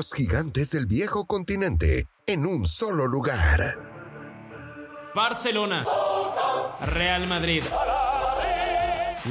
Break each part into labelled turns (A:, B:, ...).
A: los gigantes del viejo continente en un solo lugar.
B: Barcelona, Real Madrid,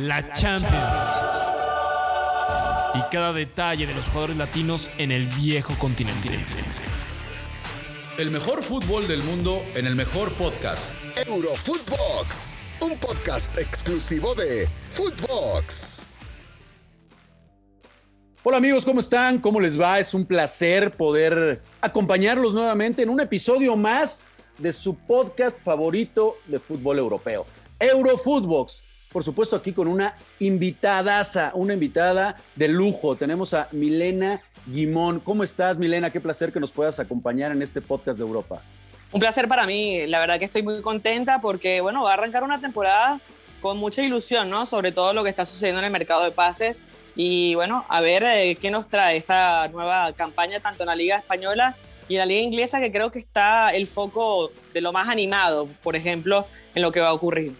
B: la Champions y cada detalle de los jugadores latinos en el viejo continente.
C: El mejor fútbol del mundo en el mejor podcast.
A: Eurofootbox, un podcast exclusivo de Footbox.
D: Hola amigos, ¿cómo están? ¿Cómo les va? Es un placer poder acompañarlos nuevamente en un episodio más de su podcast favorito de fútbol europeo, Eurofootbox. Por supuesto, aquí con una invitadaza, una invitada de lujo. Tenemos a Milena Guimón. ¿Cómo estás, Milena? Qué placer que nos puedas acompañar en este podcast de Europa.
E: Un placer para mí. La verdad que estoy muy contenta porque, bueno, va a arrancar una temporada con mucha ilusión, ¿no? Sobre todo lo que está sucediendo en el mercado de pases. Y bueno, a ver eh, qué nos trae esta nueva campaña, tanto en la Liga Española y en la Liga Inglesa, que creo que está el foco de lo más animado, por ejemplo, en lo que va a ocurrir.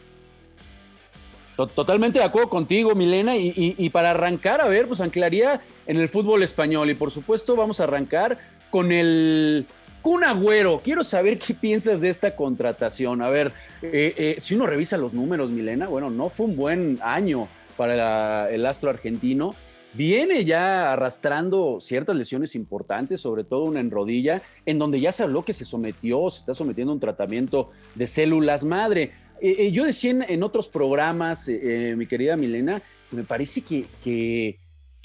D: Totalmente de acuerdo contigo, Milena. Y, para arrancar, a ver, pues anclaría en el fútbol español. Y por supuesto, vamos a arrancar con el Kun Agüero. Quiero saber qué piensas de esta contratación. A ver, eh, eh, si uno revisa los números, Milena, bueno, no fue un buen año para el astro argentino. Viene ya arrastrando ciertas lesiones importantes, sobre todo una en rodilla, en donde ya se habló que se sometió, se está sometiendo a un tratamiento de células madre. Eh, yo decía en, otros programas, mi querida Milena, me parece que,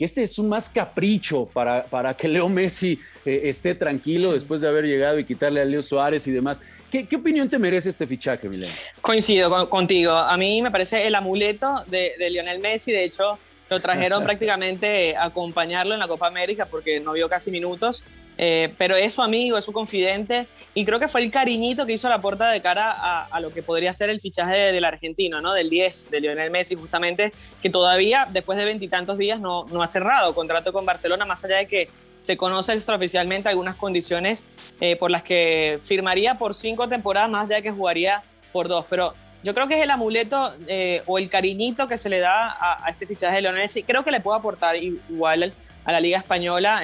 D: este es un más capricho para, para que Leo Messi esté tranquilo después de haber llegado y quitarle a Leo Suárez y demás. ¿Qué, opinión te merece este fichaje, Milena?
E: Coincido contigo. A mí me parece el amuleto de, de Lionel Messi. De hecho, lo trajeron prácticamente a acompañarlo en la Copa América porque no vio casi minutos. Eh, pero es su amigo, es su confidente y creo que fue el cariñito que hizo la puerta de cara a, lo que podría ser el fichaje del argentino, ¿no? del 10, de Lionel Messi justamente, que todavía después de veintitantos días no, no ha cerrado contrato con Barcelona, más allá de que se conoce extraoficialmente algunas condiciones eh, por las que firmaría por cinco temporadas, más allá de que jugaría por dos, pero yo creo que es el amuleto eh, o el cariñito que se le da a, este fichaje de Lionel Messi, creo que le puede aportar igual a la Liga Española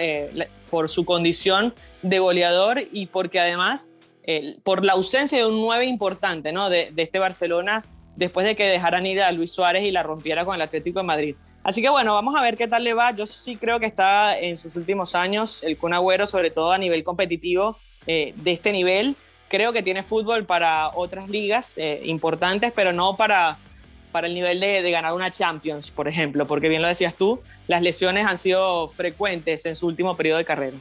E: por su condición de goleador y porque además, eh, por la ausencia de un 9 importante ¿no? de, este Barcelona después de que dejaran ir a Luis Suárez y la rompiera con el Atlético de Madrid. Así que bueno, vamos a ver qué tal le va. Yo sí creo que está en sus últimos años el Kun sobre todo a nivel competitivo eh, de este nivel. Creo que tiene fútbol para otras ligas eh, importantes, pero no para para el nivel de, ganar una Champions, por ejemplo, porque bien lo decías tú, las lesiones han sido frecuentes en su último periodo de carrera.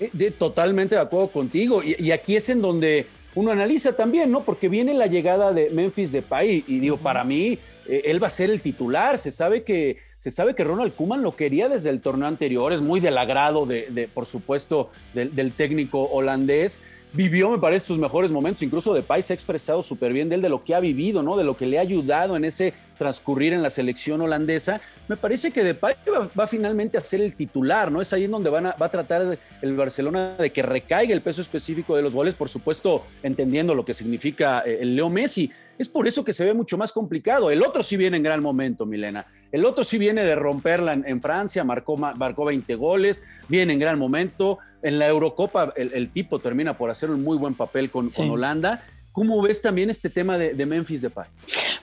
D: Eh, totalmente de acuerdo contigo. Y, aquí es en donde uno analiza también, ¿no? Porque viene la llegada de Memphis Depay y digo, para mí, eh, él va a ser el titular. Se sabe que se sabe que Ronald Kuman lo quería desde el torneo anterior, es muy del agrado de, por supuesto, del técnico holandés vivió, me parece, sus mejores momentos. Incluso Depay se ha expresado súper bien de él, de lo que ha vivido, ¿no? De lo que le ha ayudado en ese transcurrir en la selección holandesa. Me parece que Depay va, va finalmente a ser el titular, ¿no? Es ahí en donde van a, va a tratar el Barcelona de que recaiga el peso específico de los goles, por supuesto, entendiendo lo que significa eh, el Leo Messi. Es por eso que se ve mucho más complicado. El otro sí viene en gran momento, Milena. El otro sí viene de romperla en, Francia, marcó, marcó 20 goles, viene en gran momento. En la Eurocopa el, tipo termina por hacer un muy buen papel con, Holanda. ¿Cómo ves también este tema de, de Memphis Depay?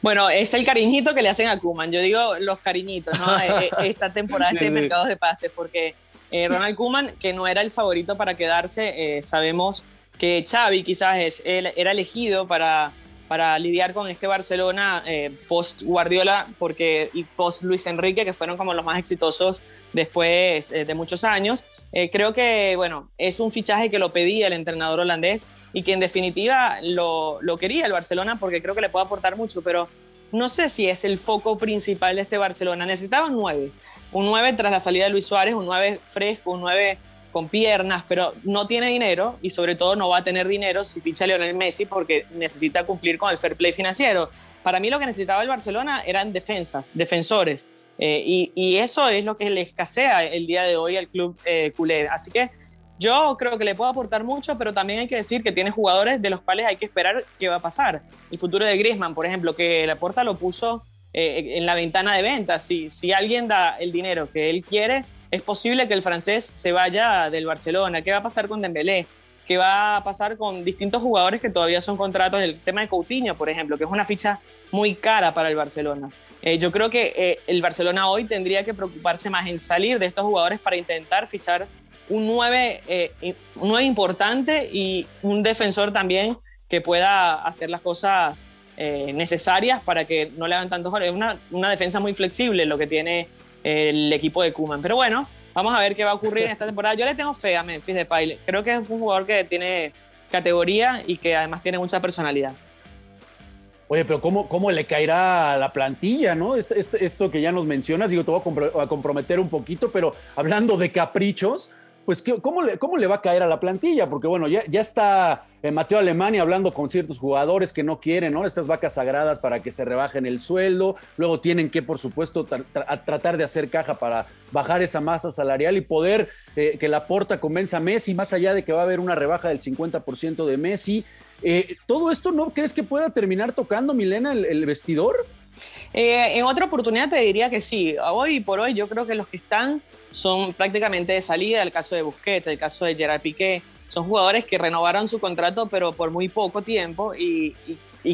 E: Bueno, es el cariñito que le hacen a Kuman. Yo digo los cariñitos, ¿no? Eh, eh, esta temporada, este mercado de pases, porque eh, Ronald Kuman, que no era el favorito para quedarse, sabemos que Xavi quizás es, era elegido para para lidiar con este Barcelona eh, post Guardiola porque, y post Luis Enrique, que fueron como los más exitosos después eh, de muchos años. Eh, creo que, bueno, es un fichaje que lo pedía el entrenador holandés y que en definitiva lo, lo quería el Barcelona porque creo que le puede aportar mucho, pero no sé si es el foco principal de este Barcelona. Necesitaba un 9, un 9 tras la salida de Luis Suárez, un 9 fresco, un 9 con piernas, pero no tiene dinero y sobre todo no va a tener dinero si ficha a Lionel Messi porque necesita cumplir con el fair play financiero. Para mí lo que necesitaba el Barcelona eran defensas, defensores. Eh, y, eso es lo que le escasea el día de hoy al club eh, culé. Así que yo creo que le puedo aportar mucho, pero también hay que decir que tiene jugadores de los cuales hay que esperar qué va a pasar. El futuro de Griezmann, por ejemplo, que la puerta lo puso eh, en la ventana de ventas. Si, si alguien da el dinero que él quiere, es posible que el francés se vaya del Barcelona. ¿Qué va a pasar con Dembélé? ¿Qué va a pasar con distintos jugadores que todavía son contratos? El tema de Coutinho, por ejemplo, que es una ficha muy cara para el Barcelona. Eh, yo creo que eh, el Barcelona hoy tendría que preocuparse más en salir de estos jugadores para intentar fichar un 9, eh, un 9 importante y un defensor también que pueda hacer las cosas necesarias para que no le hagan tantos goles. Es una, una defensa muy flexible lo que tiene el equipo de Kuman. Pero bueno, vamos a ver qué va a ocurrir en esta temporada. Yo le tengo fe a Memphis Depay. Creo que es un jugador que tiene categoría y que además tiene mucha personalidad.
D: Oye, pero ¿cómo, cómo le caerá a la plantilla, no? Esto, esto, que ya nos mencionas, digo, te voy a comprometer un poquito, pero hablando de caprichos, pues ¿cómo le, cómo le va a caer a la plantilla? Porque bueno, ya, ya está eh, Mateo Alemania hablando con ciertos jugadores que no quieren, ¿no? Estas vacas sagradas para que se rebajen el sueldo, luego tienen que, por supuesto, tratar de hacer caja para bajar esa masa salarial y poder eh, que la porta convenza a Messi, más allá de que va a haber una rebaja del 50% de Messi. Eh, ¿Todo esto no crees que pueda terminar tocando, Milena, el vestidor?
E: Eh, en otra oportunidad te diría que sí. Hoy por hoy yo creo que los que están son prácticamente de salida, el caso de Busquets, el caso de Gerard Piqué, son jugadores que renovaron su contrato pero por muy poco tiempo y,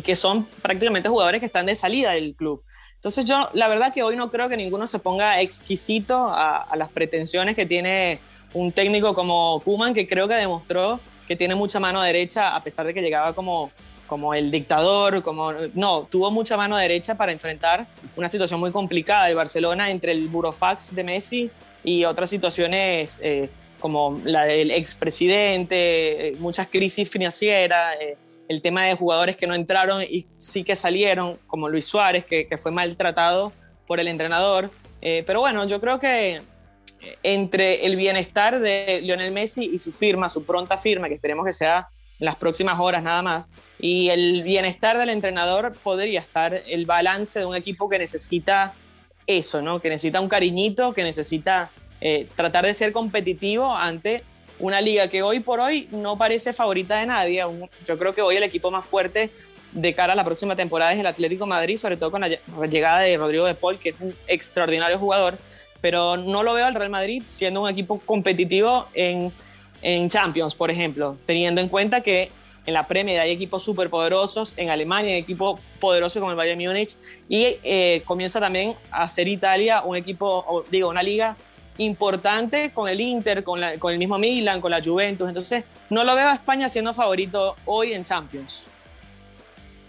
E: que son prácticamente jugadores que están de salida del club. Entonces yo la verdad que hoy no creo que ninguno se ponga exquisito a, a las pretensiones que tiene un técnico como Kuman que creo que demostró que tiene mucha mano derecha a pesar de que llegaba como como el dictador, como no, tuvo mucha mano derecha para enfrentar una situación muy complicada de Barcelona entre el burofax de Messi y otras situaciones eh, como la del expresidente, eh, muchas crisis financieras, eh, el tema de jugadores que no entraron y sí que salieron, como Luis Suárez, que, que fue maltratado por el entrenador. pero bueno, yo creo que entre el bienestar de Lionel Messi y su firma, su pronta firma, que esperemos que sea las próximas horas nada más, y el bienestar del entrenador podría estar el balance de un equipo que necesita eso, ¿no? Que necesita un cariñito, que necesita eh, tratar de ser competitivo ante una liga que hoy por hoy no parece favorita de nadie. Yo creo que hoy el equipo más fuerte de cara a la próxima temporada es el Atlético Madrid, sobre todo con la llegada de Rodrigo de Paul, que es un extraordinario jugador, pero no lo veo al Real Madrid siendo un equipo competitivo en, en Champions, por ejemplo, teniendo en cuenta que en la Premier hay equipos súper poderosos, en Alemania hay equipos poderosos como el Bayern Múnich y eh, comienza también a ser Italia un equipo, digo, una liga importante con el Inter, con, con, el mismo Milan, con la Juventus. Entonces, no lo veo a España siendo favorito hoy en Champions.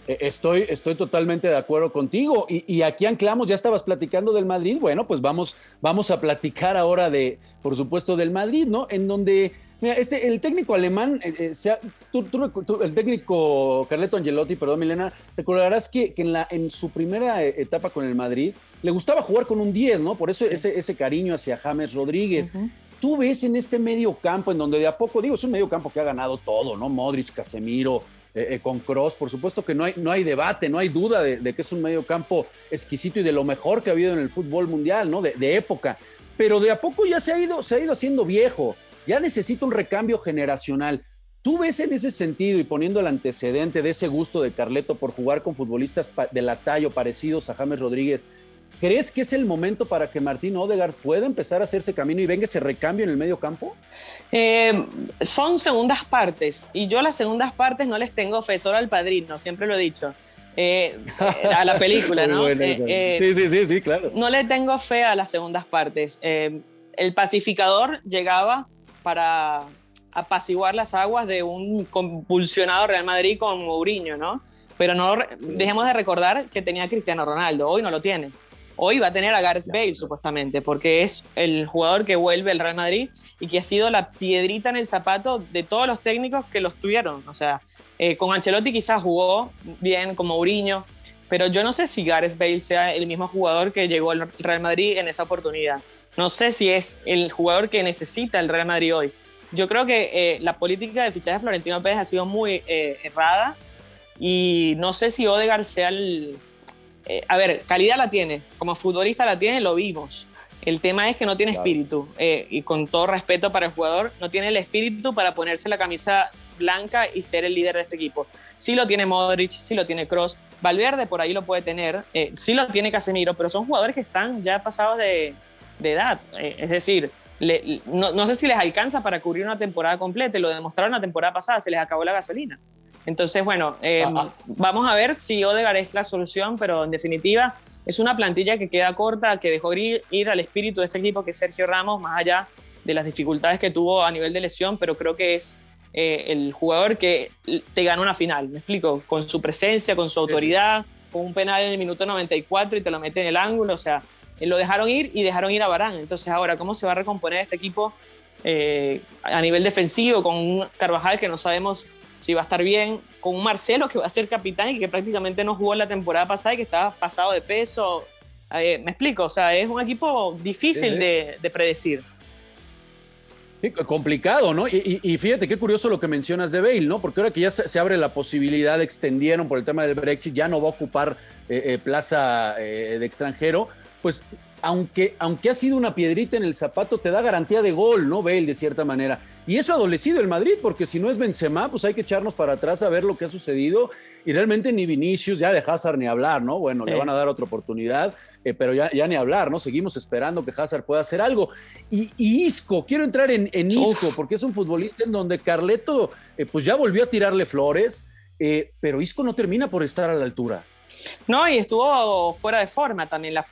D: E, estoy, estoy totalmente de acuerdo contigo. Y, y, aquí anclamos, ya estabas platicando del Madrid. Bueno, pues vamos, vamos a platicar ahora de, por supuesto, del Madrid, ¿no? En donde Mira, este, el técnico alemán, eh, eh, el técnico Carleto Angelotti, perdón, Milena, recordarás que, en, la, en su primera eh, etapa con el Madrid le gustaba jugar con un 10, ¿no? Por eso ese, ese, cariño hacia James Rodríguez. Tú ves en este medio campo, en donde de a poco, digo, es un medio campo que ha ganado todo, ¿no? Modric, Casemiro, con Cross, por supuesto que no hay, no hay debate, no hay duda de, que es un medio campo exquisito y de lo mejor que ha habido en el fútbol mundial, ¿no? De, de época. Pero de a poco ya se ha ido, se ha ido haciendo viejo ya necesita un recambio generacional. ¿Tú ves en ese sentido y poniendo el antecedente de ese gusto de Carleto por jugar con futbolistas de la talla parecidos a James Rodríguez, ¿crees que es el momento para que Martín Odegaard pueda empezar a hacerse camino y venga ese recambio en el medio campo?
E: Eh, son segundas partes y yo las segundas partes no les tengo fe, solo al padrino, siempre lo he dicho. Eh, a la película, ¿no?
D: Eh, sí, sí, sí, sí, claro.
E: No le tengo fe a las segundas partes. el pacificador llegaba para apaciguar las aguas de un convulsionado Real Madrid con Mourinho, ¿no? Pero no dejemos de recordar que tenía a Cristiano Ronaldo, hoy no lo tiene. Hoy va a tener a Gareth Bale, supuestamente, porque es el jugador que vuelve al Real Madrid y que ha sido la piedrita en el zapato de todos los técnicos que los tuvieron. O sea, eh, con Ancelotti quizás jugó bien, con Mourinho, pero yo no sé si Gareth Bale sea el mismo jugador que llegó al Real Madrid en esa oportunidad. No sé si es el jugador que necesita el Real Madrid hoy. Yo creo que eh, la política de fichaje de Florentino Pérez ha sido muy eh, errada y no sé si Odegaard sea el... Eh, a ver, calidad la tiene, como futbolista la tiene, lo vimos. El tema es que no tiene espíritu y con todo respeto para el jugador, no tiene el espíritu para ponerse la camisa blanca y ser el líder de este equipo. Sí lo tiene Modric, sí lo tiene Cross, Valverde por ahí lo puede tener, sí lo tiene Casemiro, pero son jugadores que están ya pasados de, de edad. Eh, es decir, no, sé si les alcanza para cubrir una temporada completa, lo demostraron la temporada pasada, se les acabó la gasolina. Entonces, bueno, eh, vamos a ver si Odegaard es la solución, pero en definitiva es una plantilla que queda corta, que dejó ir, ir al espíritu de este equipo que es Sergio Ramos, más allá de las dificultades que tuvo a nivel de lesión, pero creo que es eh, el jugador que te gana una final, me explico, con su presencia, con su autoridad, con un penal en el minuto 94 y te lo mete en el ángulo, o sea, lo dejaron ir y dejaron ir a Barán. Entonces ahora, ¿cómo se va a recomponer este equipo eh, a nivel defensivo con un Carvajal que no sabemos si va a estar bien, con un Marcelo que va a ser capitán y que prácticamente no jugó la temporada pasada y que estaba pasado de peso? Eh, me explico, o sea, es un equipo difícil De, predecir.
D: Sí, complicado, ¿no? Y, fíjate qué curioso lo que mencionas de Bale, ¿no? Porque ahora que ya se, abre la posibilidad, extendieron por el tema del Brexit, ya no va a ocupar plaza de extranjero pues aunque, aunque ha sido una piedrita en el zapato, te da garantía de gol, ¿no? Bale, de cierta manera. Y eso ha adolecido el Madrid, porque si no es Benzema, pues hay que echarnos para atrás a ver lo que ha sucedido. Y realmente ni Vinicius, ya de Hazard ni hablar, ¿no? Bueno, le van a dar otra oportunidad, eh, pero ya, ya, ni hablar, ¿no? Seguimos esperando que Hazard pueda hacer algo. Y, Isco, quiero entrar en, Isco, porque es un futbolista en donde Carleto, eh, pues ya volvió a tirarle flores, eh, pero Isco no termina por estar a la altura.
E: No, y estuvo fuera de forma también. Las,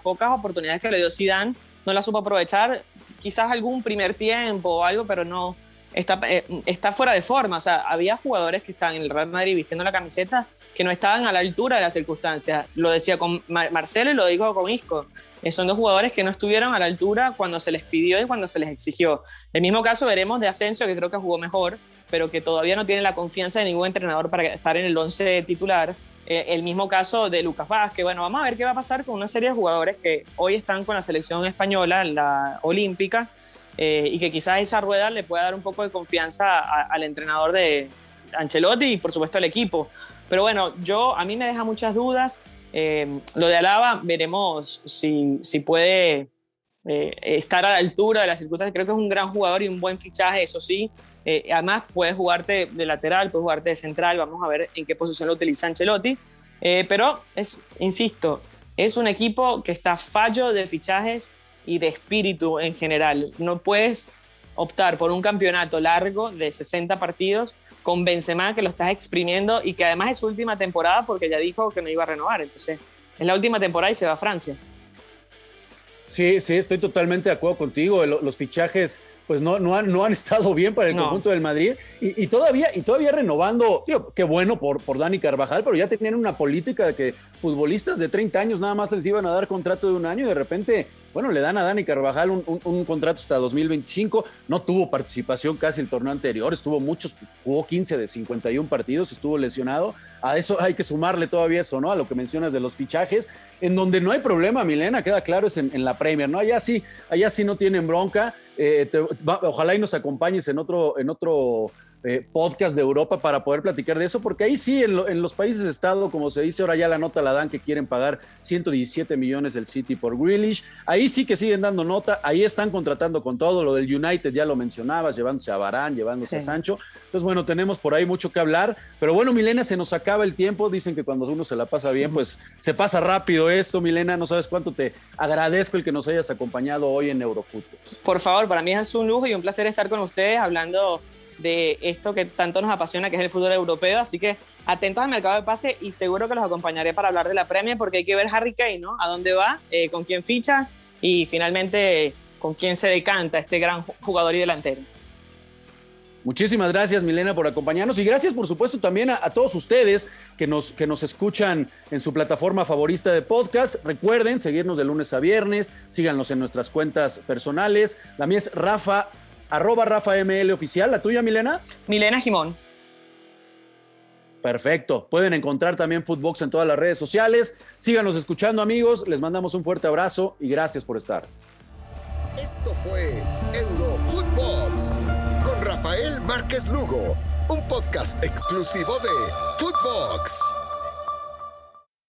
E: pocas oportunidades que le dio Zidane no las supo aprovechar. Quizás algún primer tiempo o algo, pero no. Está, eh, está fuera de forma. O sea, había jugadores que están en el Real Madrid vistiendo la camiseta que no estaban a la altura de las circunstancias. Lo decía con Marcelo y lo digo con Isco. Eh, son dos jugadores que no estuvieron a la altura cuando se les pidió y cuando se les exigió. El mismo caso veremos de Asensio, que creo que jugó mejor, pero que todavía no tiene la confianza de ningún entrenador para estar en el 11 titular. Eh, el mismo caso de Lucas Vázquez. Bueno, vamos a ver qué va a pasar con una serie de jugadores que hoy están con la selección española, la olímpica, eh, y que quizás esa rueda le pueda dar un poco de confianza al entrenador de Ancelotti y por supuesto al equipo. Pero bueno, yo a mí me deja muchas dudas. Eh, lo de Alaba, veremos si, si puede estar a la altura de las circunstancias. Creo que es un gran jugador y un buen fichaje, eso sí. Eh, además, puedes jugarte de lateral, puedes jugarte de central, vamos a ver en qué posición lo utiliza Ancelotti. Eh, pero, es, insisto, es un equipo que está fallo de fichajes y de espíritu en general. No puedes optar por un campeonato largo de 60 partidos con Benzema que lo estás exprimiendo y que además es su última temporada porque ya dijo que no iba a renovar. Entonces, es la última temporada y se va a Francia.
D: Sí, sí, estoy totalmente de acuerdo contigo. Los fichajes pues no, no, han, no han estado bien para el conjunto del Madrid. Y, todavía, y todavía renovando, tío, qué bueno por, por Dani Carvajal, pero ya tenían una política de que futbolistas de 30 años nada más les iban a dar contrato de un año y de repente, bueno, le dan a Dani Carvajal un, contrato hasta 2025, no tuvo participación casi el torneo anterior, estuvo muchos, jugó 15 de 51 partidos, estuvo lesionado, a eso hay que sumarle todavía eso, ¿no? A lo que mencionas de los fichajes, en donde no hay problema, Milena, queda claro, es en, la Premier, ¿no? Allá sí, allá sí no tienen bronca, eh, ojalá y nos acompañes en otro, en otro eh, podcast de Europa para poder platicar de eso, porque ahí sí, en, los países de Estado, como se dice, ahora ya la nota la dan que quieren pagar 117 millones del City por Grealish. Ahí sí que siguen dando nota, ahí están contratando con todo. Lo del United ya lo mencionabas, llevándose a Barán, llevándose a Sancho. Entonces, bueno, tenemos por ahí mucho que hablar. Pero bueno, Milena, se nos acaba el tiempo. Dicen que cuando uno se la pasa bien, pues se pasa rápido esto, Milena. No sabes cuánto te agradezco el que nos hayas acompañado hoy en Eurofútbol.
E: Por favor, para mí es un lujo y un placer estar con ustedes hablando de esto que tanto nos apasiona, que es el fútbol europeo. Así que atentos al mercado de pase y seguro que los acompañaré para hablar de la Premier porque hay que ver Harry Kane, ¿no? A dónde va, eh, con quién ficha y finalmente con quién se decanta este gran jugador y delantero.
D: Muchísimas gracias, Milena, por acompañarnos y gracias, por supuesto, también a, todos ustedes que nos, que nos escuchan en su plataforma favorita de podcast. Recuerden seguirnos de lunes a viernes, síganos en nuestras cuentas personales. La mía es Rafa arroba Rafa ML oficial. ¿La tuya, Milena?
E: Milena Jimón.
D: Perfecto. Pueden encontrar también Footbox en todas las redes sociales. Síganos escuchando, amigos. Les mandamos un fuerte abrazo y gracias por estar.
A: Esto fue Eurofootbox con Rafael Márquez Lugo, un podcast exclusivo de Footbox.